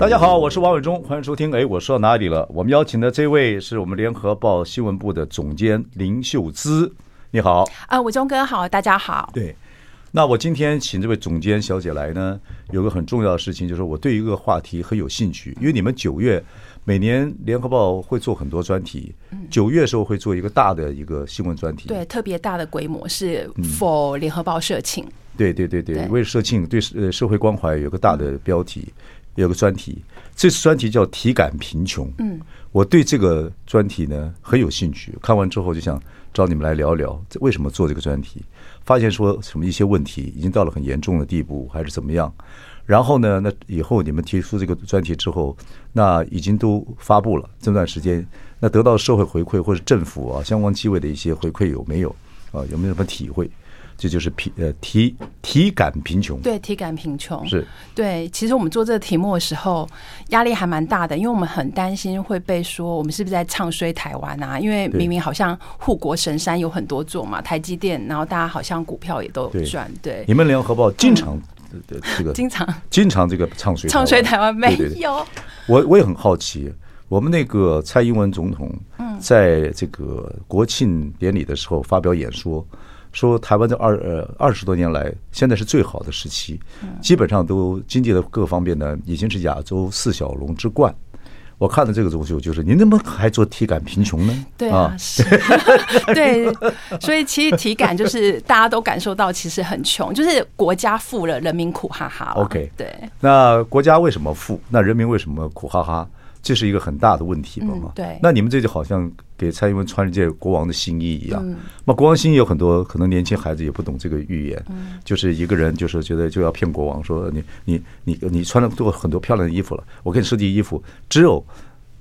大家好，我是王伟忠，欢迎收听。哎，我说到哪里了？我们邀请的这位是我们联合报新闻部的总监林秀芝，你好。啊，伟忠哥好，大家好。对，那我今天请这位总监小姐来呢，有个很重要的事情，就是我对一个话题很有兴趣，因为你们九月每年联合报会做很多专题，九月的时候会做一个大的一个新闻专题，对，特别大的规模是 for 联合报社庆，对对对对，为社庆对呃社会关怀有个大的标题。有个专题，这次专题叫“体感贫穷”。嗯，我对这个专题呢很有兴趣。看完之后就想找你们来聊聊，为什么做这个专题？发现说什么一些问题已经到了很严重的地步，还是怎么样？然后呢，那以后你们提出这个专题之后，那已经都发布了这段时间，那得到社会回馈或者政府啊相关机构的一些回馈有没有？啊，有没有什么体会？这就是贫呃体体感贫穷，对，体感贫穷是对。其实我们做这个题目的时候，压力还蛮大的，因为我们很担心会被说我们是不是在唱衰台湾啊？因为明明好像护国神山有很多座嘛，台积电，然后大家好像股票也都有赚。对，你们联合报经常的这个 经常经常这个唱衰唱衰台湾没有？我我也很好奇，我们那个蔡英文总统在这个国庆典礼的时候发表演说。说台湾这二呃二十多年来，现在是最好的时期，基本上都经济的各方面呢，已经是亚洲四小龙之冠。我看的这个东西我就是，你怎么还做体感贫穷呢？对啊，是，对，所以其实体感就是大家都感受到，其实很穷，就是国家富了，人民苦哈哈。OK，对，那国家为什么富？那人民为什么苦哈哈？这是一个很大的问题嘛？嗯、对，那你们这就好像给蔡英文穿了件国王的新衣一样。那、嗯、国王新衣有很多可能年轻孩子也不懂这个语言，嗯、就是一个人就是觉得就要骗国王说你你你你穿了多很多漂亮的衣服了，我给你设计衣服，只有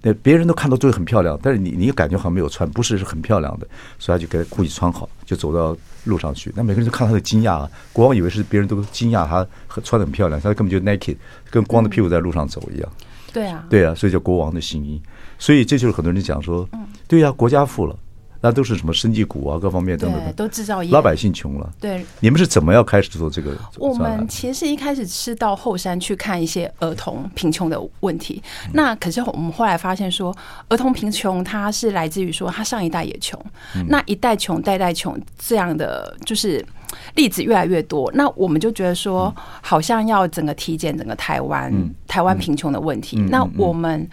那别人都看到都很漂亮，但是你你感觉好像没有穿，不是是很漂亮的，所以他就给他故意穿好，就走到路上去。那每个人都看他的惊讶啊，国王以为是别人都惊讶他穿的很漂亮，他根本就 naked，跟光着屁股在路上走一样。嗯对啊，对啊，所以叫国王的新衣，所以这就是很多人讲说，对呀，国家富了，那都是什么生技股啊，各方面等等，都制造业，老百姓穷了。对，你们是怎么要开始做这个？我们其实一开始是到后山去看一些儿童贫穷的问题，那可是我们后来发现说，儿童贫穷它是来自于说他上一代也穷，那一代穷代代穷这样的就是。例子越来越多，那我们就觉得说，好像要整个体检整个台湾，嗯、台湾贫穷的问题。嗯嗯、那我们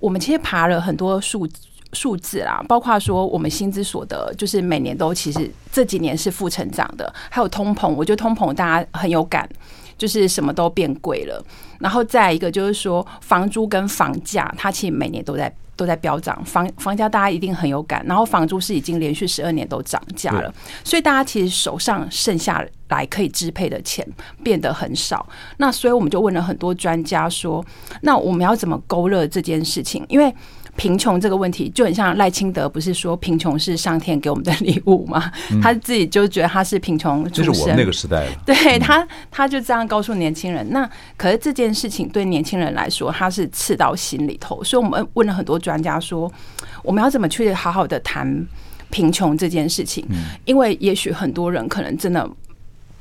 我们其实爬了很多数数字啦，包括说我们薪资所得，就是每年都其实这几年是负成长的，还有通膨，我觉得通膨大家很有感，就是什么都变贵了。然后再一个就是说，房租跟房价，它其实每年都在。都在飙涨，房房价大家一定很有感，然后房租是已经连续十二年都涨价了，所以大家其实手上剩下来可以支配的钱变得很少。那所以我们就问了很多专家说，那我们要怎么勾勒这件事情？因为贫穷这个问题就很像赖清德，不是说贫穷是上天给我们的礼物吗？嗯、他自己就觉得他是贫穷出身，就是我们那个时代了。对他，他就这样告诉年轻人。那可是这件事情对年轻人来说，他是刺到心里头。所以我们问了很多专家说，我们要怎么去好好的谈贫穷这件事情？因为也许很多人可能真的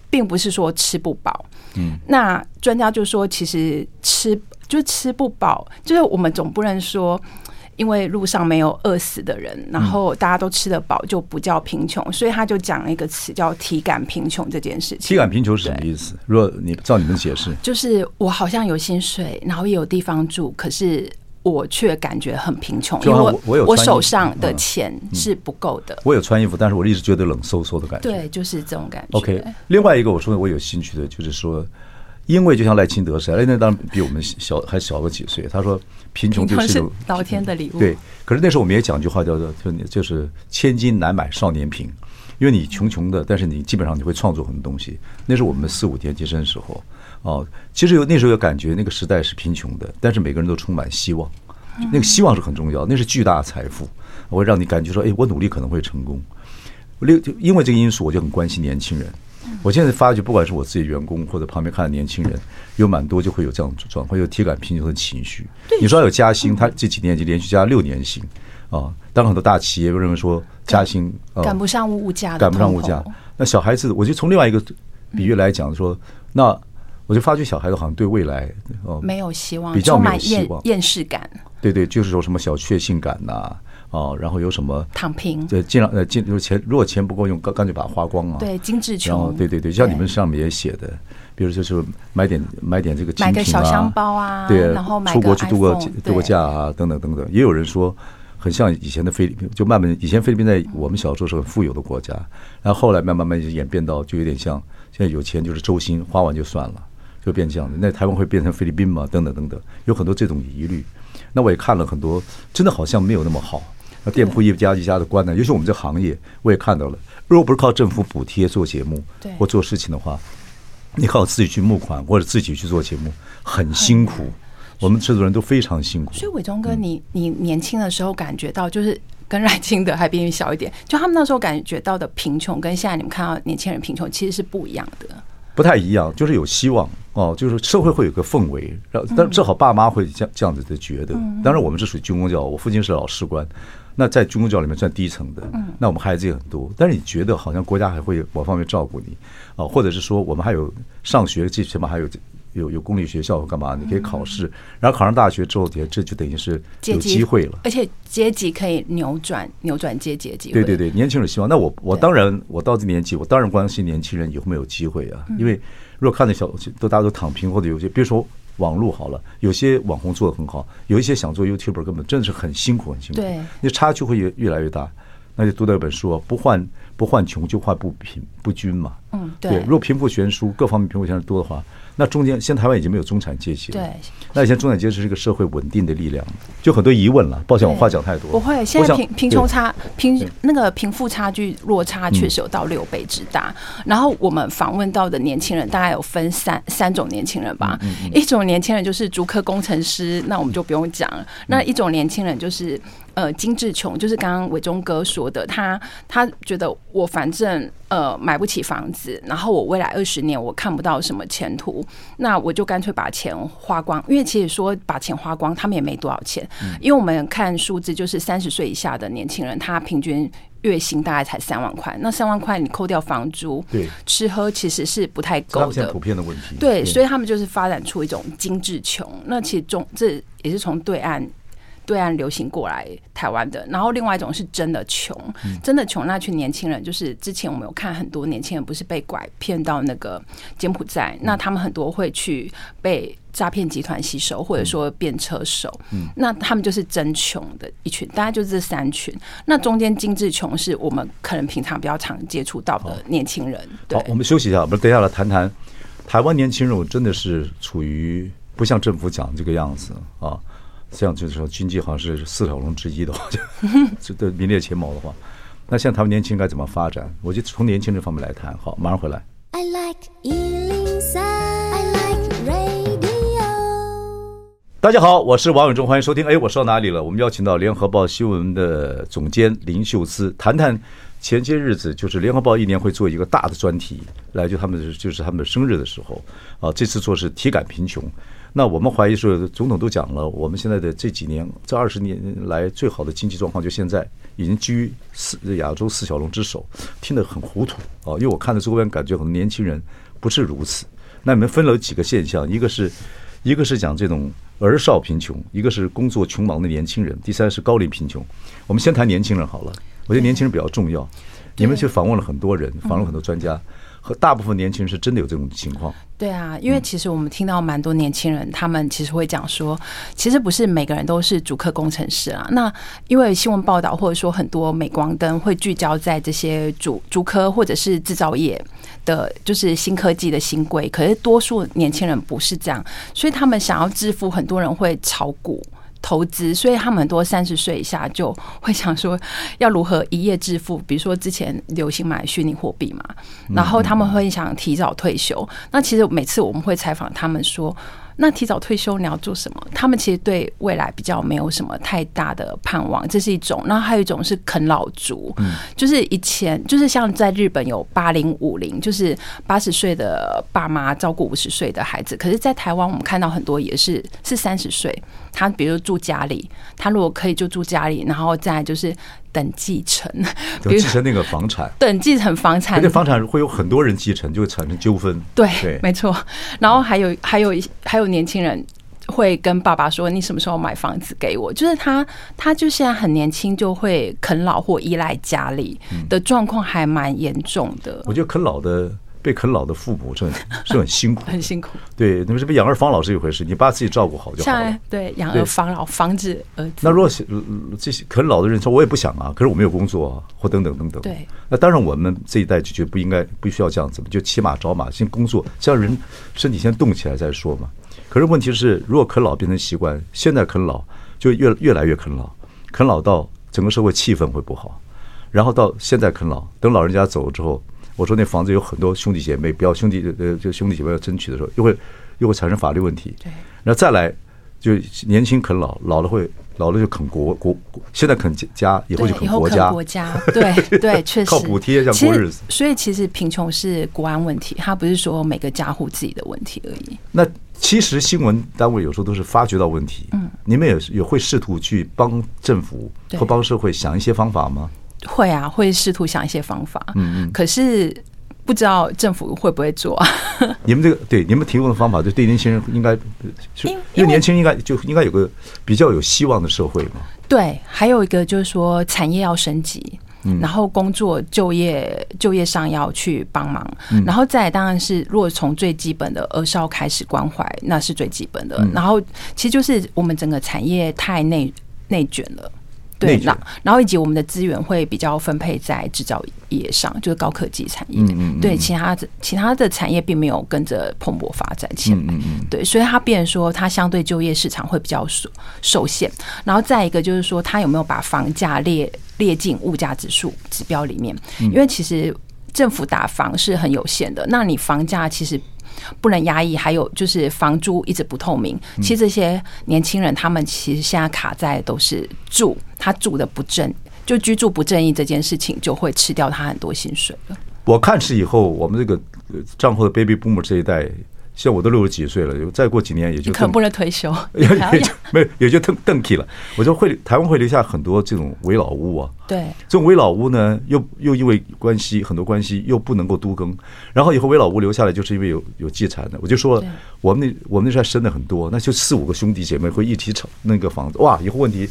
并不是说吃不饱。嗯，那专家就说，其实吃就吃不饱，就是我们总不能说。因为路上没有饿死的人，然后大家都吃得饱，就不叫贫穷。所以他就讲了一个词叫“体感贫穷”这件事情。体感贫穷是什么意思？如果你照你们解释，就是我好像有薪水，然后也有地方住，可是我却感觉很贫穷，因为我我有我手上的钱是不够的。我有穿衣服，但是我一直觉得冷飕飕的感觉。对，就是这种感觉。OK，另外一个我说我有兴趣的就是说。因为就像赖清德似的，赖清德当然比我们小还小个几岁。他说贫穷就是一种老天的礼物。对，可是那时候我们也讲句话叫做就就是千金难买少年贫，因为你穷穷的，但是你基本上你会创作很多东西。那是我们四五年级生的时候哦，其实有那时候有感觉那个时代是贫穷的，但是每个人都充满希望那个希望是很重要，那是巨大的财富，我会让你感觉说，哎，我努力可能会成功。六因为这个因素，我就很关心年轻人。我现在发觉，不管是我自己员工或者旁边看的年轻人，有蛮多就会有这样状况，有体感贫穷的情绪。你说有加薪，他这几年已经连续加六年薪啊。当然很多大企业认为说加薪赶不上物价，赶不上物价。那小孩子，我就从另外一个比喻来讲说，那我就发觉小孩子好像对未来哦没有希望，比较没有希望，厌世感。对对，就是说什么小确幸感呐。哦，然后有什么躺平？对，尽量呃尽就是钱，如果钱不够用，干干脆把它花光啊。对，精致穷。然后对对对，像你们上面也写的，比如就是买点买点这个精品啊，买个小香包啊，对，然后出国去度个度个假啊，等等等等。也有人说，很像以前的菲律宾，就慢慢以前菲律宾在我们小时候是很富有的国家，然后后来慢慢慢就演变到就有点像现在有钱就是周薪，花完就算了，就变这样的。那台湾会变成菲律宾吗？等等等等，有很多这种疑虑。那我也看了很多，真的好像没有那么好。那店铺一家一家的关呢，尤其我们这行业，我也看到了。如果不是靠政府补贴做节目，或做事情的话，你靠自己去募款或者自己去做节目，很辛苦。我们制作人都非常辛苦。所以伟忠哥，你你年轻的时候感觉到，就是跟赖清德还比你小一点，就他们那时候感觉到的贫穷，跟现在你们看到年轻人贫穷，其实是不一样的。不太一样，就是有希望哦，就是社会会有个氛围，然后但正好爸妈会这样这样子的觉得。当然，我们是属于军工教，我父亲是老士官。那在军工教里面算低层的，那我们孩子也很多，但是你觉得好像国家还会某方面照顾你啊，或者是说我们还有上学，最起码还有有有公立学校干嘛？你可以考试，然后考上大学之后，这这就等于是有机会了，而且阶级可以扭转扭转阶级的机会。对对对，年轻人希望。那我我当然我到这年纪，我当然关心年轻人有没有机会啊，因为如果看到小都大家都躺平，或者有些比如说。网络好了，有些网红做的很好，有一些想做 YouTuber 根本真的是很辛苦，很辛苦。对，那差距会越越来越大。那就读到一本书，不患不患穷，就患不贫不均嘛。嗯，对。如果贫富悬殊各方面贫富悬殊多的话。那中间，现在台湾已经没有中产阶级了。对，那以前中产阶级是一个社会稳定的力量，就很多疑问了。抱歉，我话讲太多。不会，现在贫贫穷差贫那个贫富差距落差确实有到六倍之大。然后我们访问到的年轻人大概有分三三种年轻人吧。一种年轻人就是竹科工程师，那我们就不用讲了。那一种年轻人就是。呃，精致穷就是刚刚伟忠哥说的，他他觉得我反正呃买不起房子，然后我未来二十年我看不到什么前途，那我就干脆把钱花光。因为其实说把钱花光，他们也没多少钱。因为我们看数字，就是三十岁以下的年轻人，他平均月薪大概才三万块。那三万块你扣掉房租、对吃喝，其实是不太够的。普遍的问题。对，所以他们就是发展出一种精致穷。那其实中这也是从对岸。对岸流行过来台湾的，然后另外一种是真的穷，真的穷。那群年轻人就是之前我们有看很多年轻人不是被拐骗到那个柬埔寨，那他们很多会去被诈骗集团吸收，或者说变车手。嗯那他们就是真穷的一群，大概就是这三群。那中间精致穷是我们可能平常比较常接触到的年轻人。好，我们休息一下，我们等一下来谈谈台湾年轻人，我真的是处于不像政府讲这个样子啊。这样就是说，经济好像是四小龙之一的话，就这名列前茅的话，那像他们年轻人该怎么发展？我就从年轻这方面来谈。好，马上回来。I like 103, I like radio。大家好，我是王永忠，欢迎收听。哎，我说到哪里了？我们邀请到联合报新闻的总监林秀姿，谈谈前些日子就是联合报一年会做一个大的专题，来就他们就是他们的生日的时候啊，这次做是体感贫穷。那我们怀疑说，总统都讲了，我们现在的这几年，这二十年来最好的经济状况，就现在已经居四亚洲四小龙之首，听得很糊涂啊！因为我看到周边感觉，很多年轻人不是如此。那你们分了几个现象，一个是，一个是讲这种儿少贫穷，一个是工作穷忙的年轻人，第三是高龄贫穷。我们先谈年轻人好了，我觉得年轻人比较重要。你们去访问了很多人，访问很多专家。和大部分年轻人是真的有这种情况。对啊，因为其实我们听到蛮多年轻人，他们其实会讲说，其实不是每个人都是主科工程师啊。那因为新闻报道或者说很多镁光灯会聚焦在这些主主科或者是制造业的，就是新科技的新贵。可是多数年轻人不是这样，所以他们想要致富，很多人会炒股。投资，所以他们很多三十岁以下就会想说要如何一夜致富，比如说之前流行买虚拟货币嘛，然后他们会想提早退休。那其实每次我们会采访他们说，那提早退休你要做什么？他们其实对未来比较没有什么太大的盼望，这是一种。然后还有一种是啃老族，嗯，就是以前就是像在日本有八零五零，就是八十岁的爸妈照顾五十岁的孩子。可是，在台湾我们看到很多也是是三十岁，他比如住家里，他如果可以就住家里，然后再就是。等继承，等继承那个房产，等继承房产，而且房产会有很多人继承，就会产生纠纷。对，对没错。然后还有还有还有年轻人会跟爸爸说：“你什么时候买房子给我？”就是他他就现在很年轻，就会啃老或依赖家里的状况还蛮严重的。我觉得啃老的。被啃老的父母是很是很辛苦，很辛苦。对，那么这边养儿防老是一回事，你把自己照顾好就好了。对，养儿防老，防止儿子。那如果这些啃老的人说，我也不想啊，可是我没有工作啊，或等等等等。对。那当然，我们这一代就觉得不应该，不需要这样子，就骑马找马，先工作，先让人身体先动起来再说嘛。可是问题是，如果啃老变成习惯，现在啃老就越越来越啃老，啃老到整个社会气氛会不好，然后到现在啃老，等老人家走了之后。我说那房子有很多兄弟姐妹，不要兄弟呃，就兄弟姐妹要争取的时候，又会又会产生法律问题。对，那再来就年轻啃老，老了会老了就啃国国，现在啃家，以后就啃国家。国家对对，确实靠补贴这样过日子。所以其实贫穷是国安问题，它不是说每个家户自己的问题而已。那其实新闻单位有时候都是发觉到问题，嗯，你们也也会试图去帮政府或帮社会想一些方法吗？会啊，会试图想一些方法。嗯嗯，可是不知道政府会不会做啊？你们这个对你们提供的方法，就对年轻人应该，因为年轻人应该就应该有个比较有希望的社会嘛。对，还有一个就是说产业要升级，然后工作就业就业上要去帮忙，然后再当然是如果从最基本的儿少开始关怀，那是最基本的。然后其实就是我们整个产业太内内卷了。对，那然后以及我们的资源会比较分配在制造业上，就是高科技产业。嗯嗯，对，其他的其他的产业并没有跟着蓬勃发展起来。嗯嗯。对，所以它变成说，它相对就业市场会比较受受限。然后再一个就是说，它有没有把房价列列进物价指数指标里面？因为其实政府打房是很有限的，那你房价其实。不能压抑，还有就是房租一直不透明。其实这些年轻人，他们其实现在卡在都是住，他住的不正，就居住不正义这件事情，就会吃掉他很多薪水了。我看是以后我们这个账户的 baby boomer 这一代。像我都六十几岁了，再过几年也就可不能退休，也就没也就邓邓起了。我就会台湾会留下很多这种危老屋啊。对，这种危老屋呢，又又因为关系很多关系又不能够都更，然后以后危老屋留下来就是因为有有继承的。我就说我们那我们那时候生的很多，那就四五个兄弟姐妹会一起炒那个房子，哇，以后问题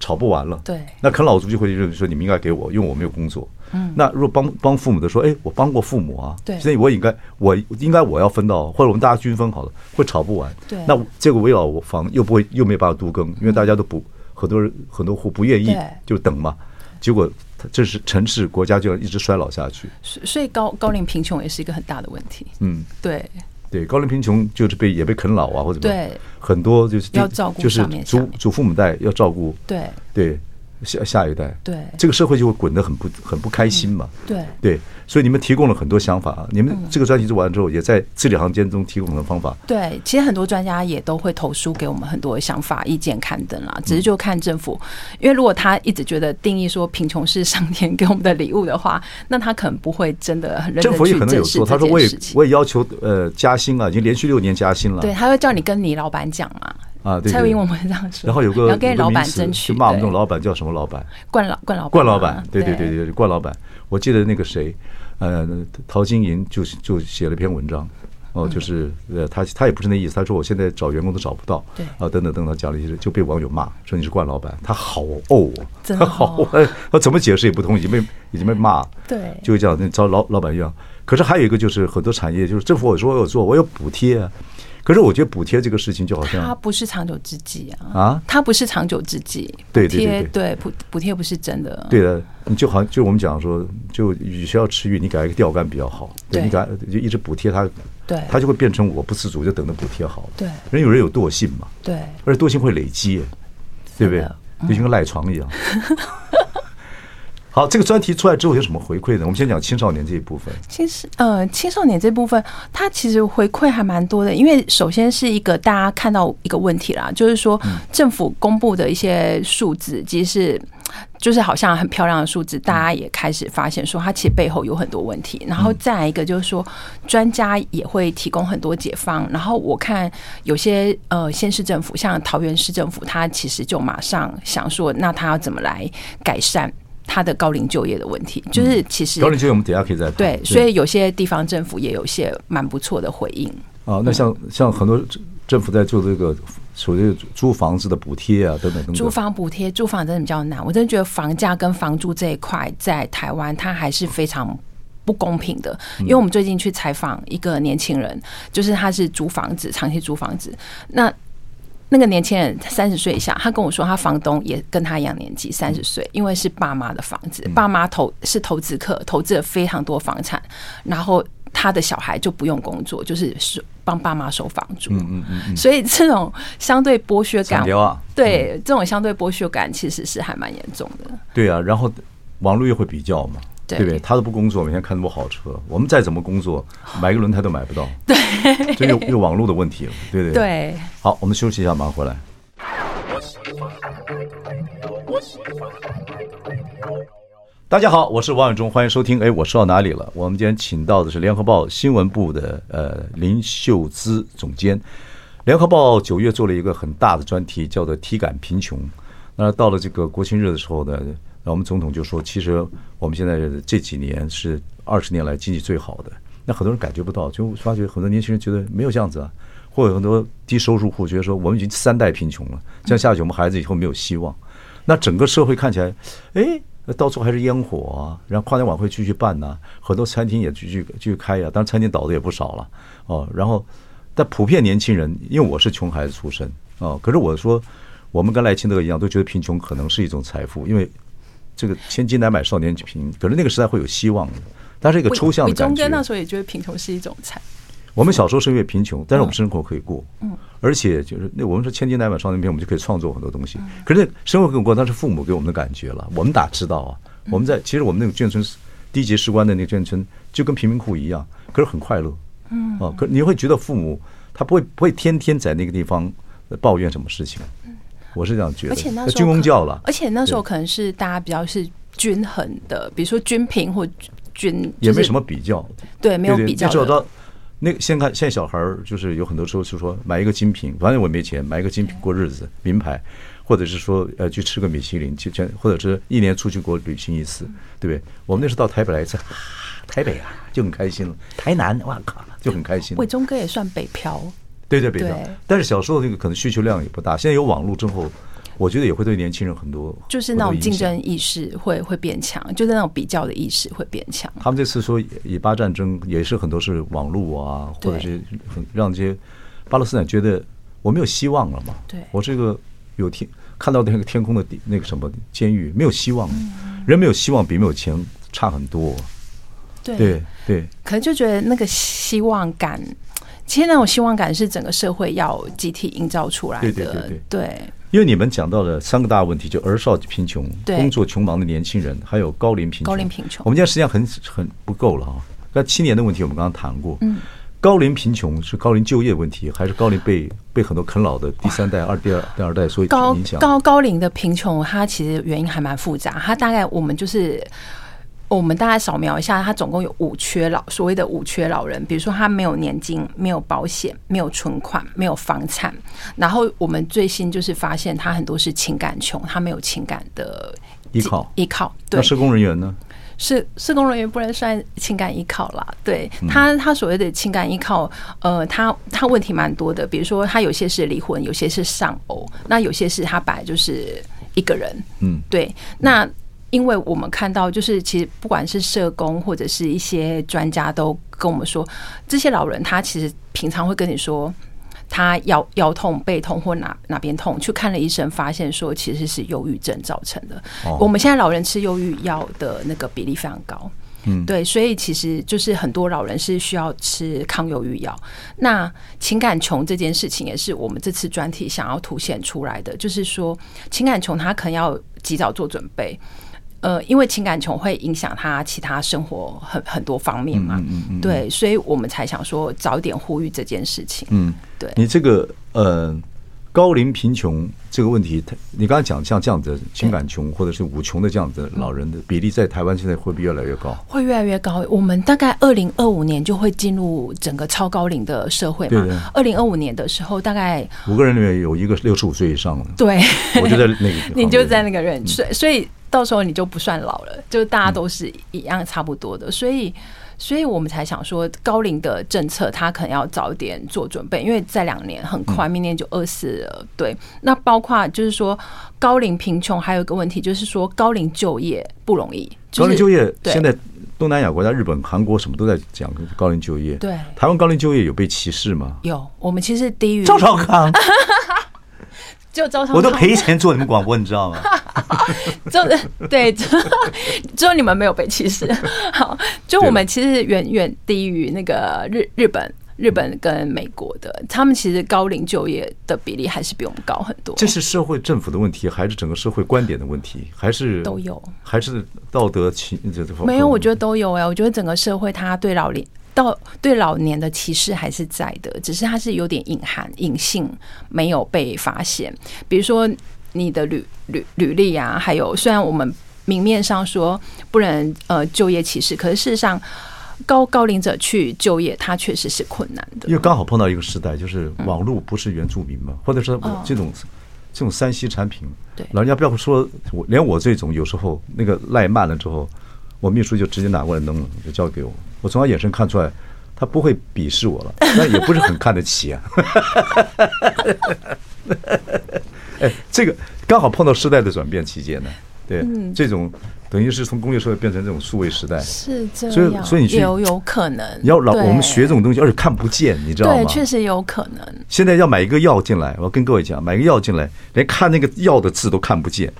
吵不完了。对，那啃老族就会认为说你们应该给我，因为我没有工作。嗯，那如果帮帮父母的说，哎，我帮过父母啊，对，所以我应该我应该我要分到，或者我们大家均分好了，会吵不完。对，那这个危老房又不会又没有办法都更，因为大家都不很多人很多户不愿意，就等嘛。结果这是城市国家就要一直衰老下去。所所以高高龄贫穷也是一个很大的问题。嗯，对对，高龄贫穷就是被也被啃老啊，或者对很多就是要照顾，就是祖祖父母代要照顾。对对。下下一代，对这个社会就会滚得很不很不开心嘛。对对，所以你们提供了很多想法啊。你们这个专题做完之后，也在字里行间中提供了方法。对，其实很多专家也都会投书给我们很多想法、意见、刊登啦。只是就看政府，因为如果他一直觉得定义说贫穷是上天给我们的礼物的话，那他可能不会真的很认真。政府也可能有说，他说我也我也要求呃加薪啊，已经连续六年加薪了。对，他会叫你跟你老板讲嘛。啊，对，蔡英文我们这样说，然后有个要跟老板争取，就骂我们这种老板叫什么老板？冠老冠老冠老板，对对对对，冠老板。我记得那个谁，呃，陶晶莹就就写了一篇文章，哦，就是呃，他他也不是那意思，他说我现在找员工都找不到，对，啊，等等等等，讲了一些，就被网友骂说你是惯老板，他好怄啊，他好，他怎么解释也不通，已经被已经被骂，对，就会这样，那招老老板一样。可是还有一个就是很多产业，就是政府我说我有做，我有补贴啊。可是我觉得补贴这个事情就好像它不是长久之计啊！啊，它不是长久之计。对对对对，补补贴不是真的。对的，你就好像就我们讲说，就与其要吃鱼，你改一个钓竿比较好。对，你改就一直补贴它，对，它就会变成我不自主，就等着补贴好了。对，人有人有惰性嘛。对，而且惰性会累积，对不对？就像个赖床一样。好，这个专题出来之后有什么回馈呢？我们先讲青少年这一部分。其实，呃，青少年这部分，它其实回馈还蛮多的。因为首先是一个大家看到一个问题啦，就是说政府公布的一些数字，其实是就是好像很漂亮的数字，大家也开始发现说它其实背后有很多问题。然后再来一个就是说，专家也会提供很多解方。然后我看有些呃县市政府，像桃园市政府，他其实就马上想说，那他要怎么来改善？他的高龄就业的问题，就是其实高龄就业我们等下可以再谈。对，所以有些地方政府也有些蛮不错的回应。啊，那像像很多政府在做这个所谓租房子的补贴啊，等等等等。租房补贴，租房真的比较难。我真的觉得房价跟房租这一块在台湾，它还是非常不公平的。因为我们最近去采访一个年轻人，就是他是租房子，长期租房子，那。那个年轻人三十岁以下，他跟我说，他房东也跟他一样年纪，三十岁，因为是爸妈的房子，爸妈投是投资客，投资了非常多房产，然后他的小孩就不用工作，就是是帮爸妈收房租。嗯嗯嗯。所以这种相对剥削感，对这种相对剥削感，其实是还蛮严重的。对啊，然后网络又会比较嘛。对不对？他都不工作，每天开那么多好车，我们再怎么工作，买个轮胎都买不到。对，这又又网络的问题了，对对对。好，我们休息一下，马上回来。大家好，我是王永忠，欢迎收听。哎，我说到哪里了？我们今天请到的是联合报新闻部的呃林秀姿总监。联合报九月做了一个很大的专题，叫做“体感贫穷”。那到了这个国庆日的时候呢？那我们总统就说，其实我们现在这几年是二十年来经济最好的。那很多人感觉不到，就发觉很多年轻人觉得没有这样子啊，或者很多低收入户觉得说，我们已经三代贫穷了，这样下去我们孩子以后没有希望。那整个社会看起来，哎，到处还是烟火啊，然后跨年晚会继续办呐，很多餐厅也继续继续开呀，当然餐厅倒的也不少了哦。然后，但普遍年轻人，因为我是穷孩子出身哦，可是我说，我们跟赖清德一样，都觉得贫穷可能是一种财富，因为。这个千金难买少年贫，可是那个时代会有希望的，但是一个抽象的感觉。中间那时候也觉得贫穷是一种财。我们小时候是因为贫穷，但是我们生活可以过，嗯，而且就是那我们说千金难买少年贫，我们就可以创作很多东西。可是那生活可以过，那是父母给我们的感觉了。我们哪知道啊？我们在其实我们那个眷村低级士官的那个眷村，就跟贫民窟一样，可是很快乐，嗯啊。可你会觉得父母他不会不会天天在那个地方抱怨什么事情。我是这样觉得，而且那时候军公教了，而且那时候可能是大家比较是均衡的，比如说均平或均也没什么比较，对，没有比较。你知道，那个先看现在小孩儿就是有很多时候是说买一个精品，反正我没钱，买一个精品过日子，名牌，或者是说呃去吃个米其林，去全，或者是一年出去国旅行一次，对不对？我们那时候到台北来一次，台北啊就很开心了，台南哇靠就很开心。伟忠哥也算北漂。对对，北漂。但是小时候那个可能需求量也不大，现在有网络之后，我觉得也会对年轻人很多，就是那种竞争意识会会变强，就是那种比较的意识会变强。他们这次说以巴战争也是很多是网络啊，或者是很让这些巴勒斯坦觉得我没有希望了嘛。对，我这个有天看到那个天空的那个什么监狱没有希望，人没有希望比没有钱差很多。对对对，可能就觉得那个希望感。其实那种希望感是整个社会要集体营造出来的。对对对对，对。因为你们讲到了三个大问题，就儿少贫穷、工作穷忙的年轻人，还有高龄贫穷。高龄贫穷。我们现在时间很很不够了啊！那青年的问题我们刚刚谈过。嗯。高龄贫穷是高龄就业问题，还是高龄被被很多啃老的第三代、二第二第二代所影响？高高龄的贫穷，它其实原因还蛮复杂。它大概我们就是。我们大概扫描一下，他总共有五缺老，所谓的五缺老人，比如说他没有年金、没有保险、没有存款、没有房产。然后我们最新就是发现，他很多是情感穷，他没有情感的依靠。依靠。对。那社工人员呢？是社工人员不能算情感依靠啦。对他，他所谓的情感依靠，呃，他他问题蛮多的，比如说他有些是离婚，有些是丧偶，那有些是他本来就是一个人。嗯，对，那。因为我们看到，就是其实不管是社工或者是一些专家都跟我们说，这些老人他其实平常会跟你说，他腰腰痛、背痛或哪哪边痛，去看了医生，发现说其实是忧郁症造成的。我们现在老人吃忧郁药的那个比例非常高，嗯，对，所以其实就是很多老人是需要吃抗忧郁药。那情感穷这件事情也是我们这次专题想要凸显出来的，就是说情感穷他可能要及早做准备。呃，因为情感穷会影响他其他生活很很多方面嘛，嗯嗯对，所以我们才想说早点呼吁这件事情。嗯，对，你这个呃。高龄贫穷这个问题，他你刚才讲像这样子情感穷或者是无穷的这样子老人的比例，在台湾现在会不会越来越高？会越来越高。我们大概二零二五年就会进入整个超高龄的社会嘛。二零二五年的时候，大概五个人里面有一个六十五岁以上的。对，我就在那个，你就在那个人，所以到时候你就不算老了，就大家都是一样差不多的，所以。所以我们才想说，高龄的政策他可能要早点做准备，因为在两年很快，明年就二四了。对，那包括就是说高龄贫穷，还有一个问题就是说高龄就业不容易。高龄就业，现在东南亚国家，日本、韩国什么都在讲高龄就业。对，台湾高龄就业有被歧视吗？有，我们其实低于赵少康。就招商，我都赔钱做你们广播，你知道吗？就对，就只有你们没有被歧视。好，就我们其实远远低于那个日日本、日本跟美国的，他们其实高龄就业的比例还是比我们高很多。这是社会政府的问题，还是整个社会观点的问题，还是都有？还是道德情这没有，我觉得都有哎。我觉得整个社会他对老龄。到对老年的歧视还是在的，只是它是有点隐含、隐性，没有被发现。比如说你的履履履历啊，还有虽然我们明面上说不能呃就业歧视，可是事实上高高龄者去就业，他确实是困难的。因为刚好碰到一个时代，就是网络不是原住民嘛，或者说这种这种三 C 产品，对，老人家不要说我，连我这种有时候那个赖慢了之后。我秘书就直接拿过来弄了，就交给我。我从他眼神看出来，他不会鄙视我了，但也不是很看得起啊。哎，这个刚好碰到时代的转变期间呢。对，这种等于是从工业社会变成这种数位时代，是这样。所以，所以你去有有可能要老我们学这种东西，而且看不见，你知道吗？对，确实有可能。现在要买一个药进来，我跟各位讲，买一个药进来，连看那个药的字都看不见。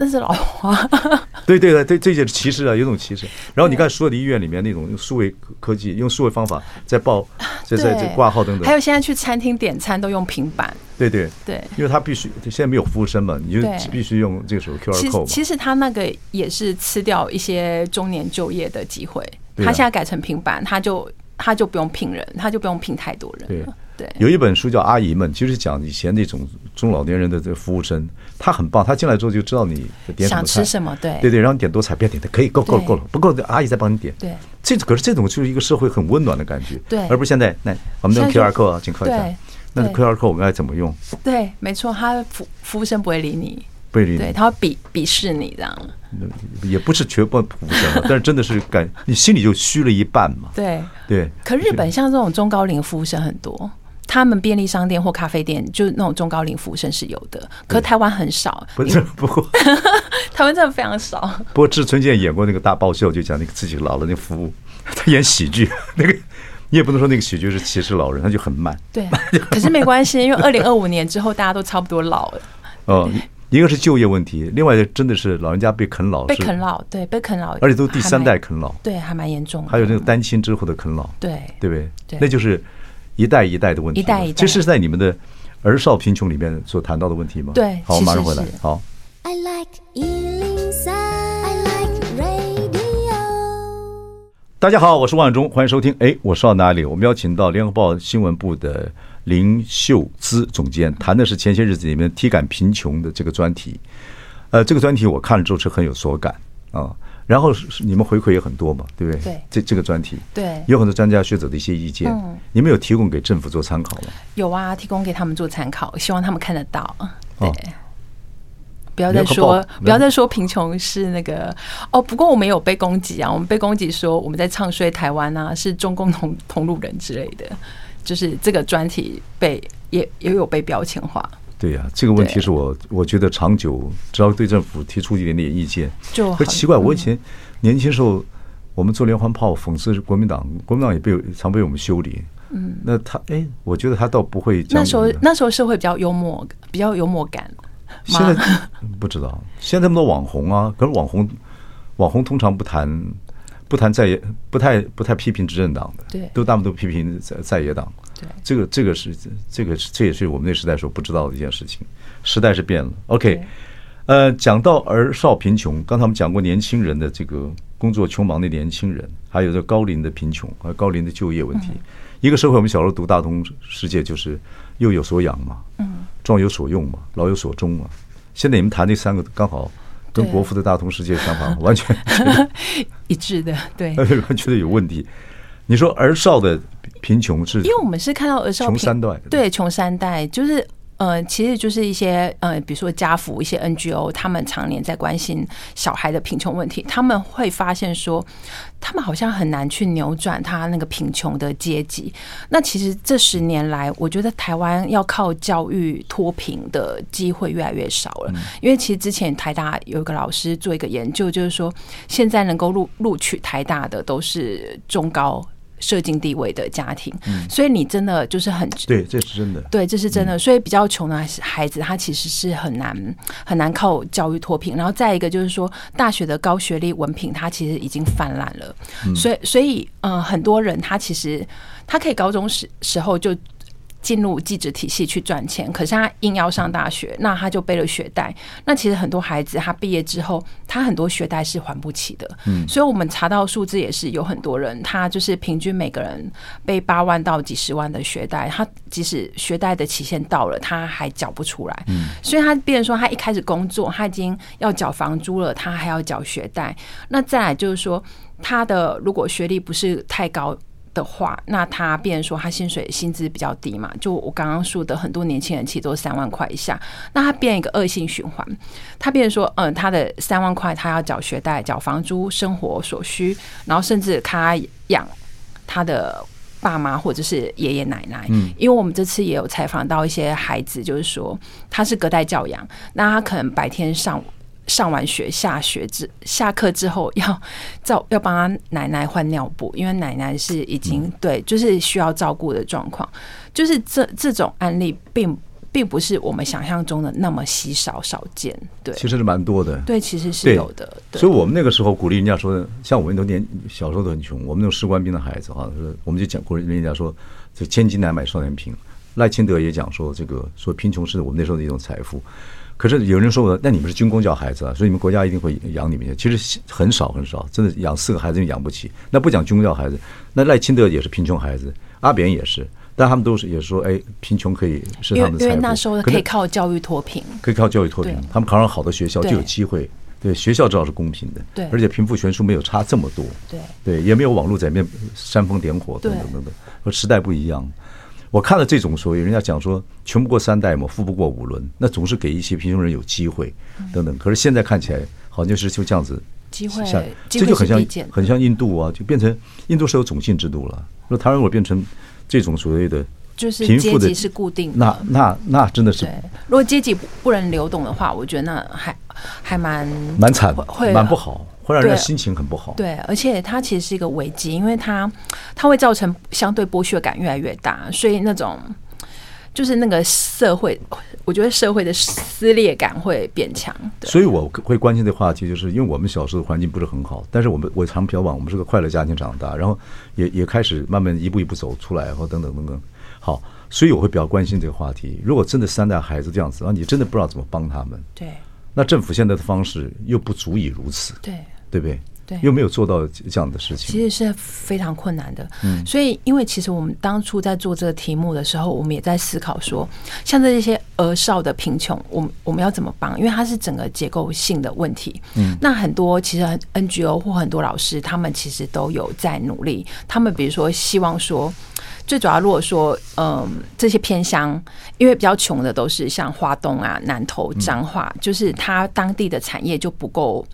那是老花，对对对对，这就是歧视啊，有种歧视。然后你看所有的医院里面那种用数位科技、用数位方法在报、在在在挂号等等。还有现在去餐厅点餐都用平板。对对对，因为他必须现在没有服务生嘛，你就必须用这个时候 QR code。其实他那个也是吃掉一些中年就业的机会。他现在改成平板，他就他就不用聘人，他就不用聘太多人了。对，有一本书叫《阿姨们》，就是讲以前那种中老年人的这个服务生，他很棒。他进来之后就知道你点什么菜，想吃什么，对对对，然后你点多菜，别点的，可以够够了够了，不够阿姨再帮你点。对，这可是这种就是一个社会很温暖的感觉，对，而不是现在那我们用 QR code 请客一下，那 QR code 我们该怎么用？对，没错，他服服务生不会理你，不会理你，对，他会鄙鄙视你这样。也不是全部服务生，但是真的是感你心里就虚了一半嘛。对对。可日本像这种中高龄服务生很多。他们便利商店或咖啡店，就是那种中高龄服务生是有的，可是台湾很少。不是，不过 台湾真的非常少。不过志村健演过那个大爆笑，就讲那个自己老了那个服务，他演喜剧，那个你也不能说那个喜剧是歧视老人，他就很慢。对，可是没关系，因为二零二五年之后大家都差不多老了。哦，一个是就业问题，另外一个真的是老人家被啃老，被啃老，对，被啃老，而且都第三代啃老，对，还蛮严重的。还有那个单亲之后的啃老，对，对不对？对，那就是。一代一代的问题，一代一代，这是在你们的儿少贫穷里面所谈到的问题吗？对，好，马上回来。好。I like 103, I like radio。大家好，我是王伟忠，欢迎收听。哎，我说到哪里？我们邀请到联合报新闻部的林秀姿总监，谈的是前些日子里面体感贫穷的这个专题。呃，这个专题我看了之后是很有所感啊。然后你们回馈也很多嘛，对不对？对，这这个专题，对，有很多专家学者的一些意见，嗯，你们有提供给政府做参考吗？有啊，提供给他们做参考，希望他们看得到。对，哦，不要再说，不要再说贫穷是那个哦。不过我们有被攻击啊，我们被攻击说我们在唱衰台湾啊，是中共同同路人之类的，就是这个专题被也也有被标签化。对呀、啊，这个问题是我我觉得长久，只要对政府提出一点点意见，就很奇怪。我以前年轻时候，我们做连环炮讽刺国民党，国民党也被常被我们修理。嗯，那他哎，我觉得他倒不会。那时候那时候社会比较幽默，比较幽默感。现在不知道，现在那么多网红啊，可是网红网红通常不谈不谈在野，不太不太批评执政党的，对，都大部分都批评在在野党。对，这个这个是这个这也是我们那时代时候不知道的一件事情。时代是变了。OK，呃，讲到儿少贫穷，刚才我们讲过年轻人的这个工作穷忙的年轻人，还有这高龄的贫穷和高龄的就业问题。一个社会，我们小时候读大同世界，就是幼有所养嘛，嗯，壮有所用嘛，老有所终嘛。现在你们谈那三个，刚好跟国父的大同世界想法 完全 一致的，对，完全的有问题。你说儿少的贫穷是？因为我们是看到儿少穷三代，对，穷三代就是。呃，其实就是一些呃，比如说家福一些 NGO，他们常年在关心小孩的贫穷问题，他们会发现说，他们好像很难去扭转他那个贫穷的阶级。那其实这十年来，我觉得台湾要靠教育脱贫的机会越来越少了。因为其实之前台大有一个老师做一个研究，就是说现在能够录录取台大的都是中高。社经地位的家庭，所以你真的就是很对，这是真的，对，这是真的。所以比较穷的孩子，他其实是很难很难靠教育脱贫。然后再一个就是说，大学的高学历文凭，他其实已经泛滥了。所以，所以，嗯，很多人他其实他可以高中时时候就。进入技职体系去赚钱，可是他硬要上大学，那他就背了学贷。那其实很多孩子他毕业之后，他很多学贷是还不起的。嗯，所以我们查到数字也是有很多人，他就是平均每个人背八万到几十万的学贷，他即使学贷的期限到了，他还缴不出来。嗯，所以他变成说，他一开始工作，他已经要缴房租了，他还要缴学贷。那再来就是说，他的如果学历不是太高。的话，那他变成说他薪水薪资比较低嘛？就我刚刚说的，很多年轻人其实都是三万块以下。那他变一个恶性循环，他变成说，嗯，他的三万块他要缴学贷、缴房租、生活所需，然后甚至他养他的爸妈或者是爷爷奶奶。嗯，因为我们这次也有采访到一些孩子，就是说他是隔代教养，那他可能白天上。上完学下学之下课之后要照要帮他奶奶换尿布，因为奶奶是已经、嗯、对，就是需要照顾的状况。就是这这种案例并并不是我们想象中的那么稀少少见。对，其实是蛮多的。对，其实是有的。所以，我们那个时候鼓励人家说，像我们都年小时候都很穷，我们那种士官兵的孩子哈，我们就讲鼓励人家说，这千金难买少年贫。赖清德也讲说，这个说贫穷是我们那时候的一种财富。可是有人说我，那你们是军工教孩子啊，所以你们国家一定会养你们。其实很少很少，真的养四个孩子就养不起。那不讲军工教孩子，那赖清德也是贫穷孩子，阿扁也是，但他们都是也说，哎，贫穷可以是他们的财富。因为那时候可以靠教育脱贫，可以靠教育脱贫，他们考上好的学校就有机会。对，学校至少是公平的，对，而且贫富悬殊没有差这么多，对，对，也没有网络在那边煽风点火等等等等，和时代不一样。我看了这种所谓人家讲说穷不过三代嘛，富不过五轮，那总是给一些贫穷人有机会等等。可是现在看起来好像是就这样子，机会，这就很像很像印度啊，就变成印度是有种姓制度了。那台湾如果变成这种所谓的就是阶级是固定的，那那那真的是，如果阶级不能流动的话，我觉得那还还蛮蛮惨，会蛮不好。会让人心情很不好。对，而且它其实是一个危机，因为它它会造成相对剥削感越来越大，所以那种就是那个社会，我觉得社会的撕裂感会变强。所以我会关心的话题，就是因为我们小时候的环境不是很好，但是我们我常标榜我们是个快乐家庭长大，然后也也开始慢慢一步一步走出来，然后等等等等。好，所以我会比较关心这个话题。如果真的三代孩子这样子，然后你真的不知道怎么帮他们，对，那政府现在的方式又不足以如此，对。对不对？对，又没有做到这样的事情，其实是非常困难的。嗯，所以因为其实我们当初在做这个题目的时候，我们也在思考说，像这些儿少的贫穷，我们我们要怎么帮？因为它是整个结构性的问题。嗯，那很多其实 NGO 或很多老师，他们其实都有在努力。他们比如说希望说，最主要如果说，嗯，这些偏乡，因为比较穷的都是像花东啊、南投、彰化，就是它当地的产业就不够。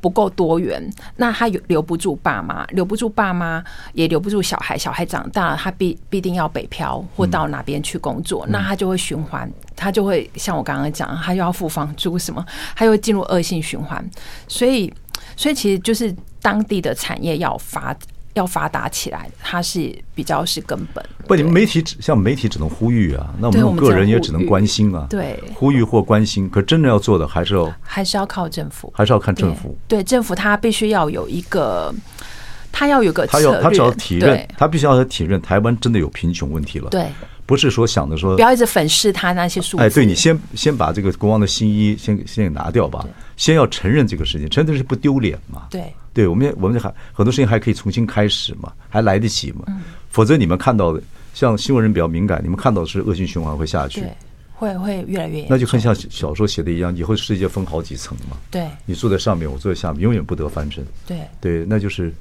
不够多元，那他有留不住爸妈，留不住爸妈，也留不住小孩。小孩长大了，他必必定要北漂或到哪边去工作，嗯、那他就会循环，他就会像我刚刚讲，他又要付房租什么，他又会进入恶性循环。所以，所以其实就是当地的产业要发。要发达起来，它是比较是根本。不，你们媒体只像媒体只能呼吁啊，那我们个人也只能关心啊。对，呼吁或关心，可真正要做的还是要还是要靠政府，还是要看政府。对，政府他必须要有一个，他要有个他要他只要体认，他必须要体认台湾真的有贫穷问题了。对，不是说想着说不要一直粉饰他那些数字。哎，对你先先把这个国王的新衣先先给拿掉吧，先要承认这个事情，承认是不丢脸嘛。对，对我们我们还很多事情还可以重新开始嘛，还来得及嘛。否则你们看到的，像新闻人比较敏感，你们看到的是恶性循环会下去，会会越来越严重。那就很像小说写的一样，以后世界分好几层嘛。对，你坐在上面，我坐在下面，永远不得翻身。对对，那就是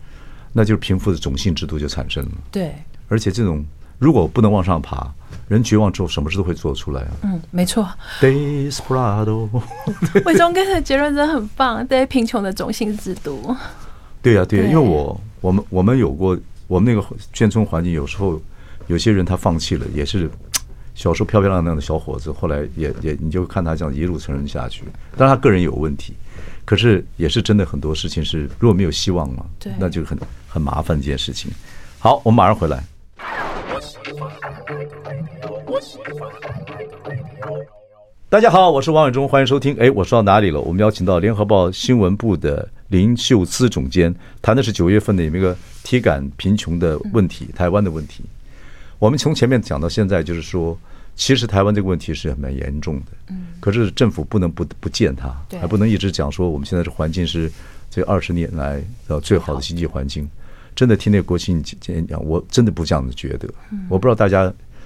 那就是贫富的种姓制度就产生了。对，而且这种如果不能往上爬，人绝望之后，什么事都会做出来啊。嗯，没错。Desperado，伟忠哥的结论真的很棒。对，贫穷的种姓制度。对呀，对呀，因为我我们我们有过我们那个眷村环境，有时候有些人他放弃了，也是小时候漂漂亮亮的小伙子，后来也也你就看他这样一路成人下去。当然他个人有问题，可是也是真的很多事情是如果没有希望了，那就很很麻烦这件事情。好，我们马上回来。大家好，我是王伟忠，欢迎收听。哎，我说到哪里了？我们邀请到联合报新闻部的林秀姿总监，谈的是九月份的一个体感贫穷的问题，台湾的问题。我们从前面讲到现在，就是说，其实台湾这个问题是蛮严重的。嗯。可是政府不能不不见它，还不能一直讲说我们现在这环境是这二十年来的最好的经济环境。真的听那个国庆演讲，我真的不这样子觉得。我不知道大家，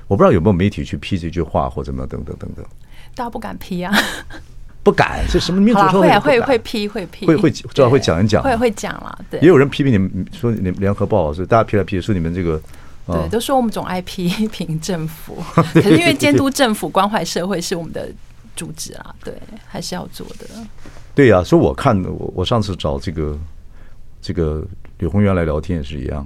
我不知道有没有媒体去批这句话或怎么等等等等。大家不敢批啊，不敢，这什么民主社会？会会会批会批，会会至少会讲一讲，会会讲了。对，也有人批评你们，说你们联合报是大家批来批去，说你们这个，对，都说我们总爱批评政府，可是因为监督政府、关怀社会是我们的主旨啊，对，还是要做的。对呀，所以我看我我上次找这个这个。李鸿源来聊天也是一样，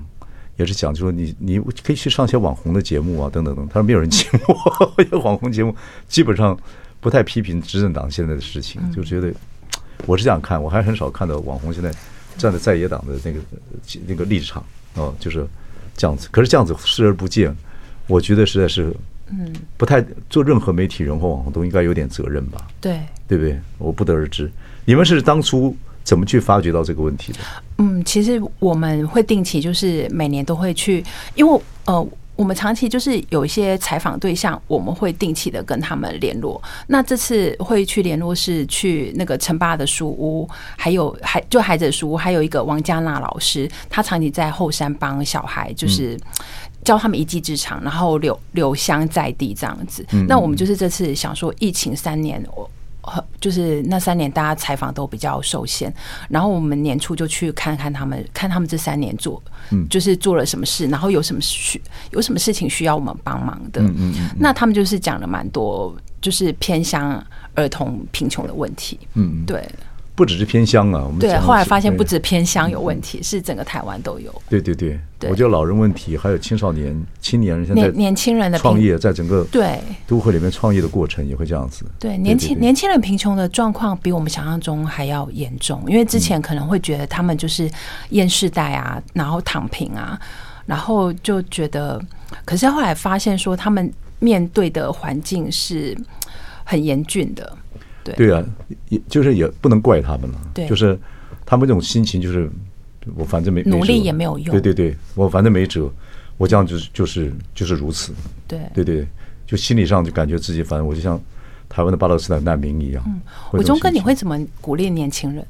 也是讲就说你你可以去上一些网红的节目啊，等等等。他说没有人请我，网红节目基本上不太批评执政党现在的事情，就觉得我是这样看，我还很少看到网红现在站在在野党的那个那个立场哦，就是这样子。可是这样子视而不见，我觉得实在是嗯不太做任何媒体人或网红都应该有点责任吧？对对不对？我不得而知。你们是当初。怎么去发掘到这个问题的？嗯，其实我们会定期，就是每年都会去，因为呃，我们长期就是有一些采访对象，我们会定期的跟他们联络。那这次会去联络是去那个陈爸的书屋，还有还就孩子的书屋，还有一个王佳娜老师，他长期在后山帮小孩，就是教他们一技之长，然后留留香在地这样子。那我们就是这次想说，疫情三年我。就是那三年，大家采访都比较受限，然后我们年初就去看看他们，看他们这三年做，嗯就是做了什么事，然后有什么需有什么事情需要我们帮忙的。嗯嗯那他们就是讲了蛮多，就是偏向儿童贫穷的问题。嗯，对。不只是偏乡啊，我们对，后来发现不止偏乡有问题，是整个台湾都有。对对对，我觉得老人问题，还有青少年、青年人现在年轻人的创业，在整个对都会里面创业的过程也会这样子。对，年轻年轻人贫穷的状况比我们想象中还要严重，因为之前可能会觉得他们就是厌世代啊，然后躺平啊，然后就觉得，可是后来发现说他们面对的环境是很严峻的。对啊，也就是也不能怪他们了。对，就是他们这种心情，就是我反正没努力也没有用。对对对，我反正没辙，我这样就是就是就是如此。对对对，就心理上就感觉自己反正我就像台湾的巴勒斯坦难民一样。嗯，伟忠哥，你会怎么鼓励年轻人？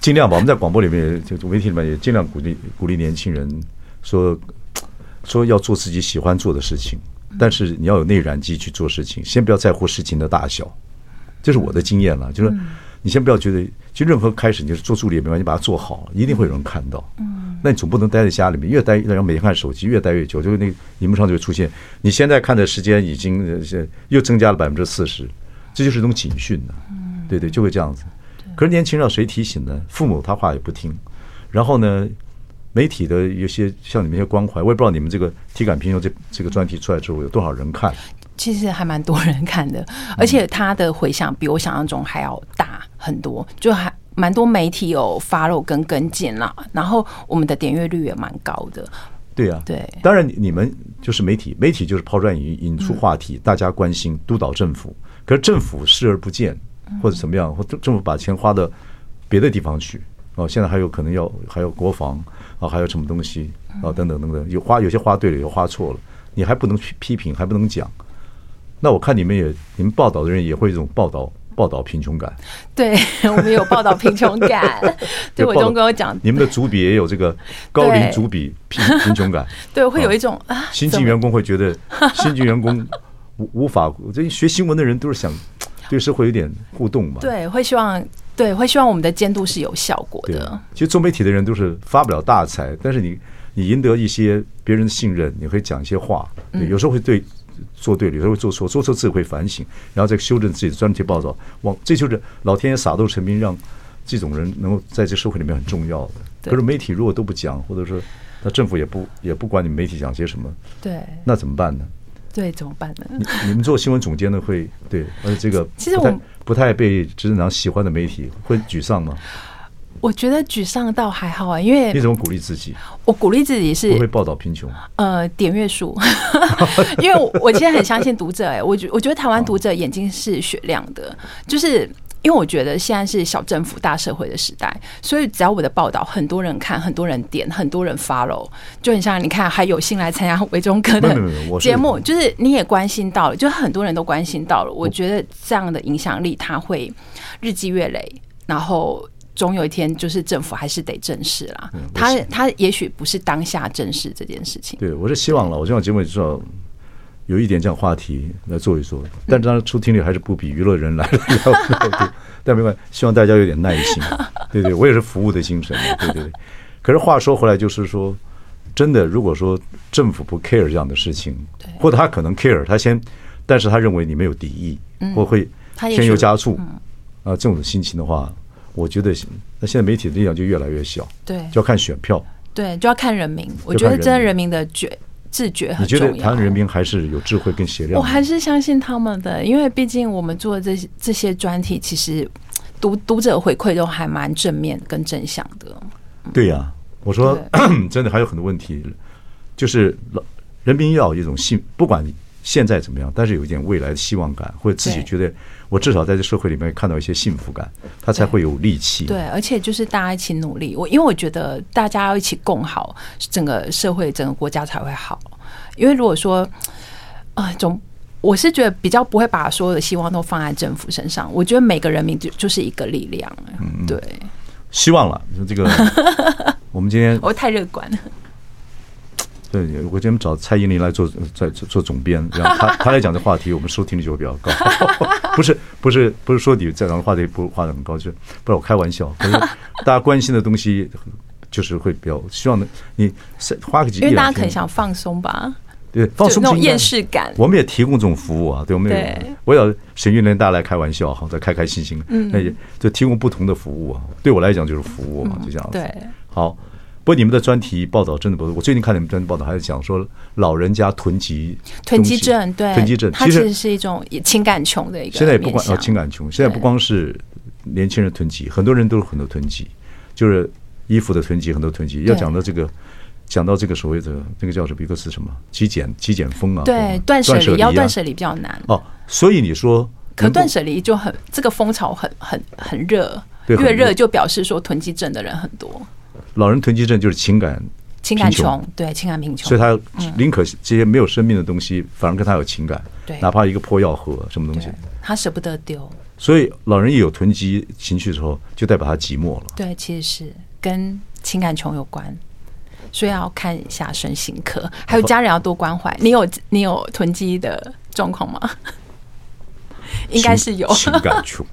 尽量吧，我们在广播里面就媒体里面也尽量鼓励鼓励年轻人说说要做自己喜欢做的事情，但是你要有内燃机去做事情，先不要在乎事情的大小。这是我的经验了，就是你先不要觉得，就任何开始，你就是做助理也没关系，把它做好，一定会有人看到。嗯，那你总不能待在家里面，越待越，然后每天看手机，越待越久，就是那个荧幕上就会出现，你现在看的时间已经又增加了百分之四十，这就是一种警讯呢。嗯，对对，就会这样子。可是年轻人谁提醒呢？父母他话也不听，然后呢，媒体的有些像你们一些关怀，我也不知道你们这个体感贫穷这这个专题出来之后有多少人看。其实还蛮多人看的，而且他的回响比我想象中还要大很多，就还蛮多媒体有 follow 跟跟进啦。然后我们的点阅率也蛮高的。对啊，对，当然你们就是媒体，媒体就是抛砖引引出话题，大家关心，督导政府。可是政府视而不见，或者怎么样，或政府把钱花到别的地方去哦。现在还有可能要还有国防啊，还有什么东西啊，等等等等，有花有些花对了，有花错了。你还不能批批评，还不能讲。那我看你们也，你们报道的人也会一种报道报道贫穷感。对，我们有报道贫穷感。对，伟忠跟我讲，你们的主笔也有这个高龄主笔贫贫穷感。对，会有一种啊，新进员工会觉得新进员工无无法，这学新闻的人都是想对社会有点互动嘛。对，会希望对，会希望我们的监督是有效果的。其实做媒体的人都是发不了大财，但是你你赢得一些别人的信任，你可以讲一些话，有时候会对。做对了，有时候会做错，做错自己会反省，然后再修正自己的专题报道。往这就是老天爷撒豆成兵，让这种人能够在这社会里面很重要的。可是媒体如果都不讲，或者说那政府也不也不管你们媒体讲些什么，对，那怎么办呢？对，怎么办呢？你你们做新闻总监的会对，而且这个其实我不太被执政党喜欢的媒体会沮丧吗？我觉得沮丧倒还好啊，因为你怎么鼓励自己？我鼓励自己是不会报道贫穷。呃，点阅数 因为我现在很相信读者。哎，我觉我觉得台湾读者眼睛是雪亮的，就是因为我觉得现在是小政府大社会的时代，所以只要我的报道很多人看，很多人点，很多人 follow，就很像你看还有幸来参加维中哥的节目，就是你也关心到了，就很多人都关心到了。我觉得这样的影响力，它会日积月累，然后。总有一天，就是政府还是得正视啦。他他也许不是当下正视这件事情。对，我是希望了。我希望节目至少有一点这样话题来做一做。但当然，收听率还是不比娱乐人来的要。但没关系，希望大家有点耐心。对对，我也是服务的精神。对对对。可是话说回来，就是说，真的，如果说政府不 care 这样的事情，或者他可能 care，他先，但是他认为你没有敌意，或会添油加醋啊，这种心情的话。我觉得，那现在媒体的力量就越来越小，对，就要看选票，对，就要看人民。我觉得真的人民的觉自觉很重要。你觉得台湾人民还是有智慧跟协调？我还是相信他们的，因为毕竟我们做的这些这些专题，其实读读者回馈都还蛮正面跟正向的。对呀，我说 真的还有很多问题，就是人民要有一种信，不管现在怎么样，但是有一点未来的希望感，或者自己觉得。我至少在这社会里面看到一些幸福感，他才会有力气。对，而且就是大家一起努力。我因为我觉得大家要一起共好，整个社会、整个国家才会好。因为如果说啊，总我是觉得比较不会把所有的希望都放在政府身上。我觉得每个人民就就是一个力量。嗯，对，希望了这个。我们今天我太乐观了。对，我今天找蔡依林来做在做做总编，然后他 他来讲这话题，我们收听率就会比较高。不是不是不是说你在讲的话题不画的很高，就是不是我开玩笑。可是 大家关心的东西就是会比较希望的，你花个几，因为大家可能想放松吧。对，放松那种厌世感。我们也提供这种服务啊，对，我们也我要沈玉莲大家来开玩笑哈，再开开心心。嗯，那也就提供不同的服务啊。对我来讲就是服务嘛，就这样子。对，好。不过你们的专题报道真的不错，我最近看你们专题报道，还是讲说老人家囤积囤积症，对囤积症，它其实是一种情感穷的一个。现在也不光哦，情感穷，现在不光是年轻人囤积，很多人都有很多囤积，就是衣服的囤积，很多囤积。要讲到这个，讲到这个所谓的那个叫什么一个是什么极简极简风啊？对，断舍离要断舍离比较难哦。所以你说，可断舍离就很这个风潮很很很热，越热就表示说囤积症的人很多。老人囤积症就是情感情感穷，对情感贫穷，所以他宁可这些没有生命的东西，反而跟他有情感，对，哪怕一个破药盒什么东西，他舍不得丢。所以老人一有囤积情绪的时候，就代表他寂寞了。对，其实是跟情感穷有关，所以要看一下身心科，还有家人要多关怀。你有你有囤积的状况吗？应该是有情感穷，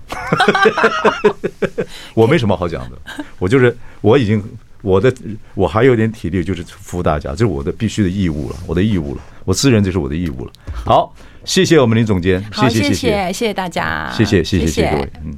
我没什么好讲的，我就是我已经。我的我还有点体力，就是服务大家，这是我的必须的义务了，我的义务了，我自认这是我的义务了。好，谢谢我们林总监，谢谢谢谢谢谢大家，谢谢谢谢谢谢各位，嗯。